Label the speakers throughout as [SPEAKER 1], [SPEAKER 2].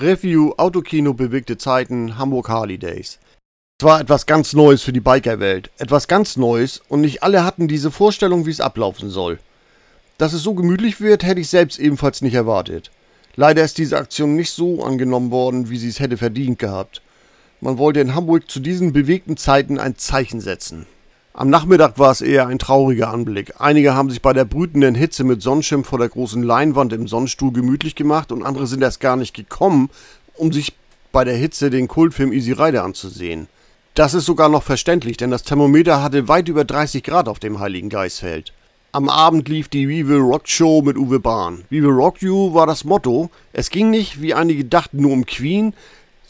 [SPEAKER 1] Review Autokino bewegte Zeiten Hamburg Harley Days. Es war etwas ganz Neues für die Bikerwelt. Etwas ganz Neues und nicht alle hatten diese Vorstellung, wie es ablaufen soll. Dass es so gemütlich wird, hätte ich selbst ebenfalls nicht erwartet. Leider ist diese Aktion nicht so angenommen worden, wie sie es hätte verdient gehabt. Man wollte in Hamburg zu diesen bewegten Zeiten ein Zeichen setzen. Am Nachmittag war es eher ein trauriger Anblick. Einige haben sich bei der brütenden Hitze mit Sonnenschirm vor der großen Leinwand im Sonnenstuhl gemütlich gemacht und andere sind erst gar nicht gekommen, um sich bei der Hitze den Kultfilm Easy Rider anzusehen. Das ist sogar noch verständlich, denn das Thermometer hatte weit über 30 Grad auf dem Heiligen Geistfeld. Am Abend lief die We Will Rock Show mit Uwe Bahn. We Will Rock You war das Motto. Es ging nicht, wie einige dachten, nur um Queen,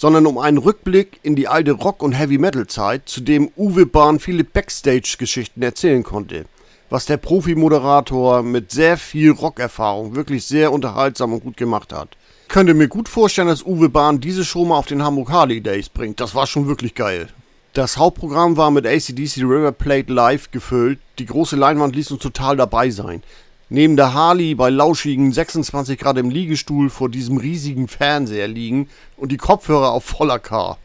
[SPEAKER 1] sondern um einen Rückblick in die alte Rock- und Heavy-Metal-Zeit, zu dem Uwe Bahn viele Backstage-Geschichten erzählen konnte. Was der Profi-Moderator mit sehr viel Rockerfahrung wirklich sehr unterhaltsam und gut gemacht hat. Könnte mir gut vorstellen, dass Uwe Bahn diese Show mal auf den Hamburg Harley Days bringt. Das war schon wirklich geil. Das Hauptprogramm war mit ACDC River Plate Live gefüllt. Die große Leinwand ließ uns total dabei sein. Neben der Harley bei lauschigen 26 Grad im Liegestuhl vor diesem riesigen Fernseher liegen und die Kopfhörer auf voller K.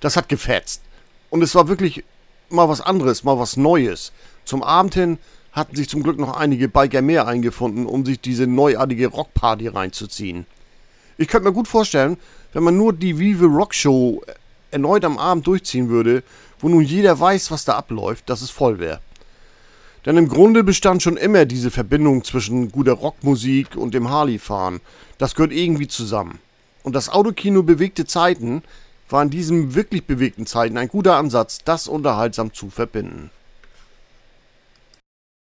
[SPEAKER 1] Das hat gefetzt. Und es war wirklich mal was anderes, mal was Neues. Zum Abend hin hatten sich zum Glück noch einige Biker mehr eingefunden, um sich diese neuartige Rockparty reinzuziehen. Ich könnte mir gut vorstellen, wenn man nur die Vive Rock Show erneut am Abend durchziehen würde, wo nun jeder weiß, was da abläuft, dass es voll wäre. Denn im Grunde bestand schon immer diese Verbindung zwischen guter Rockmusik und dem Harley-Fahren. Das gehört irgendwie zusammen. Und das Autokino Bewegte Zeiten war in diesen wirklich bewegten Zeiten ein guter Ansatz, das unterhaltsam zu verbinden.